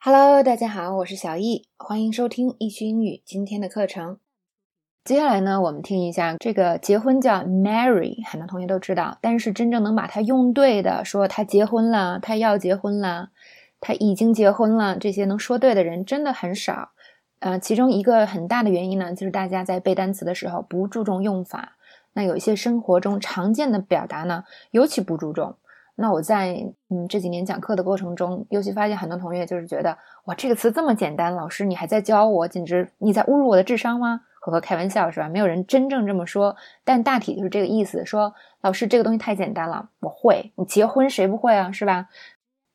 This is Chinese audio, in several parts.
Hello，大家好，我是小易，欢迎收听易趣英语今天的课程。接下来呢，我们听一下这个结婚叫 marry，很多同学都知道，但是真正能把它用对的，说他结婚了，他要结婚了，他已经结婚了，这些能说对的人真的很少。呃，其中一个很大的原因呢，就是大家在背单词的时候不注重用法，那有一些生活中常见的表达呢，尤其不注重。那我在嗯这几年讲课的过程中，尤其发现很多同学就是觉得哇这个词这么简单，老师你还在教我，简直你在侮辱我的智商吗？呵呵，开玩笑是吧？没有人真正这么说，但大体就是这个意思。说老师这个东西太简单了，我会。你结婚谁不会啊？是吧？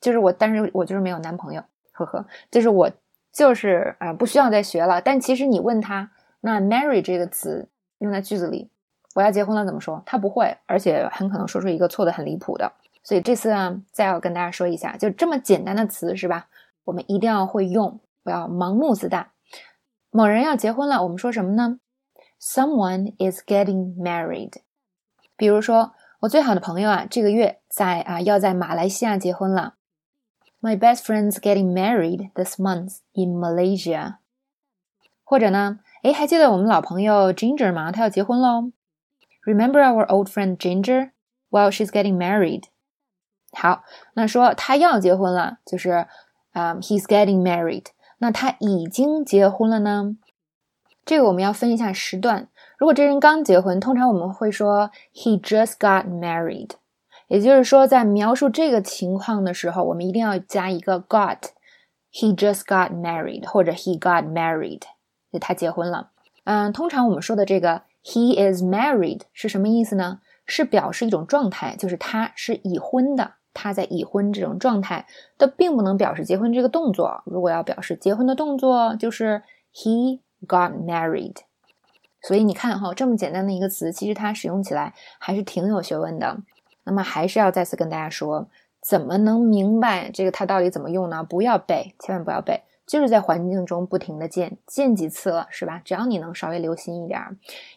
就是我，但是我就是没有男朋友，呵呵，就是我就是啊不需要再学了。但其实你问他，那 marry 这个词用在句子里，我要结婚了怎么说？他不会，而且很可能说出一个错的很离谱的。所以这次呢，再要跟大家说一下，就这么简单的词是吧？我们一定要会用，不要盲目自大。某人要结婚了，我们说什么呢？Someone is getting married。比如说，我最好的朋友啊，这个月在啊要在马来西亚结婚了。My best friend's getting married this month in Malaysia。或者呢，哎，还记得我们老朋友 Ginger 吗？他要结婚喽。Remember our old friend Ginger? Well, she's getting married. 好，那说他要结婚了，就是啊，he's getting married。那他已经结婚了呢？这个我们要分一下时段。如果这人刚结婚，通常我们会说 he just got married。也就是说，在描述这个情况的时候，我们一定要加一个 got。he just got married，或者 he got married，就他结婚了。嗯，通常我们说的这个 he is married 是什么意思呢？是表示一种状态，就是他是已婚的。他在已婚这种状态，都并不能表示结婚这个动作。如果要表示结婚的动作，就是 he got married。所以你看哈，这么简单的一个词，其实它使用起来还是挺有学问的。那么还是要再次跟大家说，怎么能明白这个它到底怎么用呢？不要背，千万不要背，就是在环境中不停的见，见几次了是吧？只要你能稍微留心一点，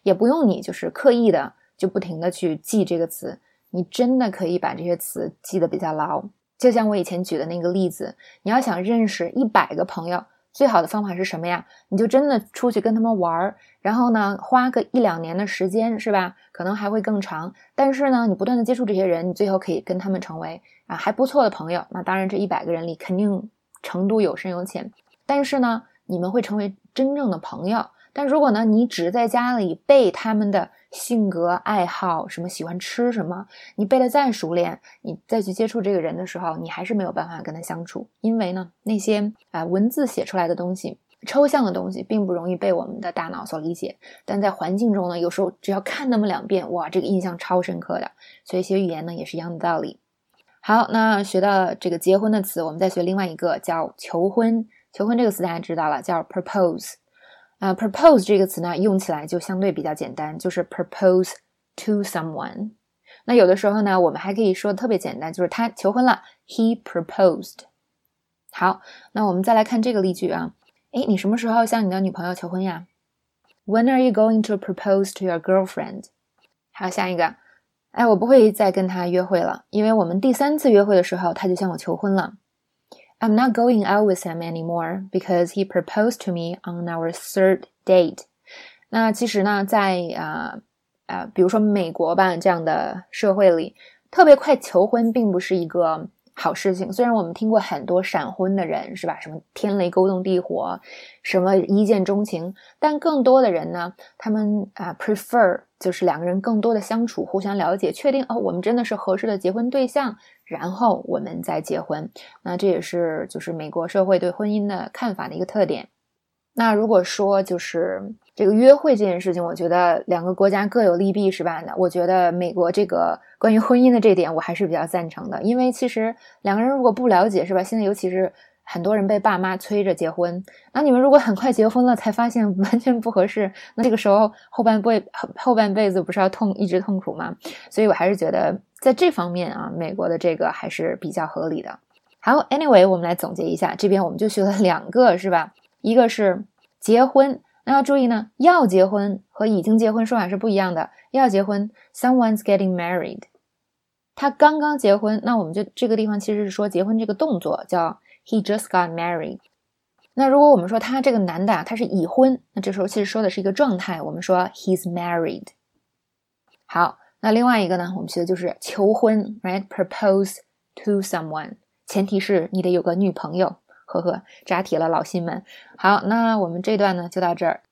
也不用你就是刻意的就不停的去记这个词。你真的可以把这些词记得比较牢，就像我以前举的那个例子，你要想认识一百个朋友，最好的方法是什么呀？你就真的出去跟他们玩儿，然后呢，花个一两年的时间，是吧？可能还会更长。但是呢，你不断的接触这些人，你最后可以跟他们成为啊还不错的朋友。那当然，这一百个人里肯定程度有深有浅，但是呢，你们会成为真正的朋友。但如果呢，你只在家里背他们的性格爱好，什么喜欢吃什么，你背的再熟练，你再去接触这个人的时候，你还是没有办法跟他相处，因为呢，那些啊文字写出来的东西，抽象的东西，并不容易被我们的大脑所理解。但在环境中呢，有时候只要看那么两遍，哇，这个印象超深刻的。所以学语言呢，也是一样的道理。好，那学到这个结婚的词，我们再学另外一个叫求婚。求婚这个词大家知道了，叫 propose。啊，propose 这个词呢，用起来就相对比较简单，就是 propose to someone。那有的时候呢，我们还可以说特别简单，就是他求婚了，he proposed。好，那我们再来看这个例句啊，诶，你什么时候向你的女朋友求婚呀？When are you going to propose to your girlfriend？好，下一个，哎，我不会再跟他约会了，因为我们第三次约会的时候，他就向我求婚了。I'm not going out with him anymore because he proposed to me on our third date。那其实呢，在啊啊，比如说美国吧这样的社会里，特别快求婚并不是一个好事情。虽然我们听过很多闪婚的人，是吧？什么天雷勾动地火，什么一见钟情，但更多的人呢，他们啊 prefer 就是两个人更多的相处，互相了解，确定哦，我们真的是合适的结婚对象。然后我们再结婚，那这也是就是美国社会对婚姻的看法的一个特点。那如果说就是这个约会这件事情，我觉得两个国家各有利弊，是吧？那我觉得美国这个关于婚姻的这点，我还是比较赞成的，因为其实两个人如果不了解，是吧？现在尤其是。很多人被爸妈催着结婚，那你们如果很快结婚了，才发现完全不合适，那这个时候后半辈后半辈子不是要痛一直痛苦吗？所以我还是觉得在这方面啊，美国的这个还是比较合理的。好，Anyway，我们来总结一下，这边我们就学了两个，是吧？一个是结婚，那要注意呢，要结婚和已经结婚说法是不一样的。要结婚，someone's getting married，他刚刚结婚，那我们就这个地方其实是说结婚这个动作叫。He just got married。那如果我们说他这个男的啊，他是已婚，那这时候其实说的是一个状态，我们说 he's married。好，那另外一个呢，我们学的就是求婚，right？Propose to someone，前提是你得有个女朋友。呵呵，扎铁了，老心们。好，那我们这段呢就到这儿。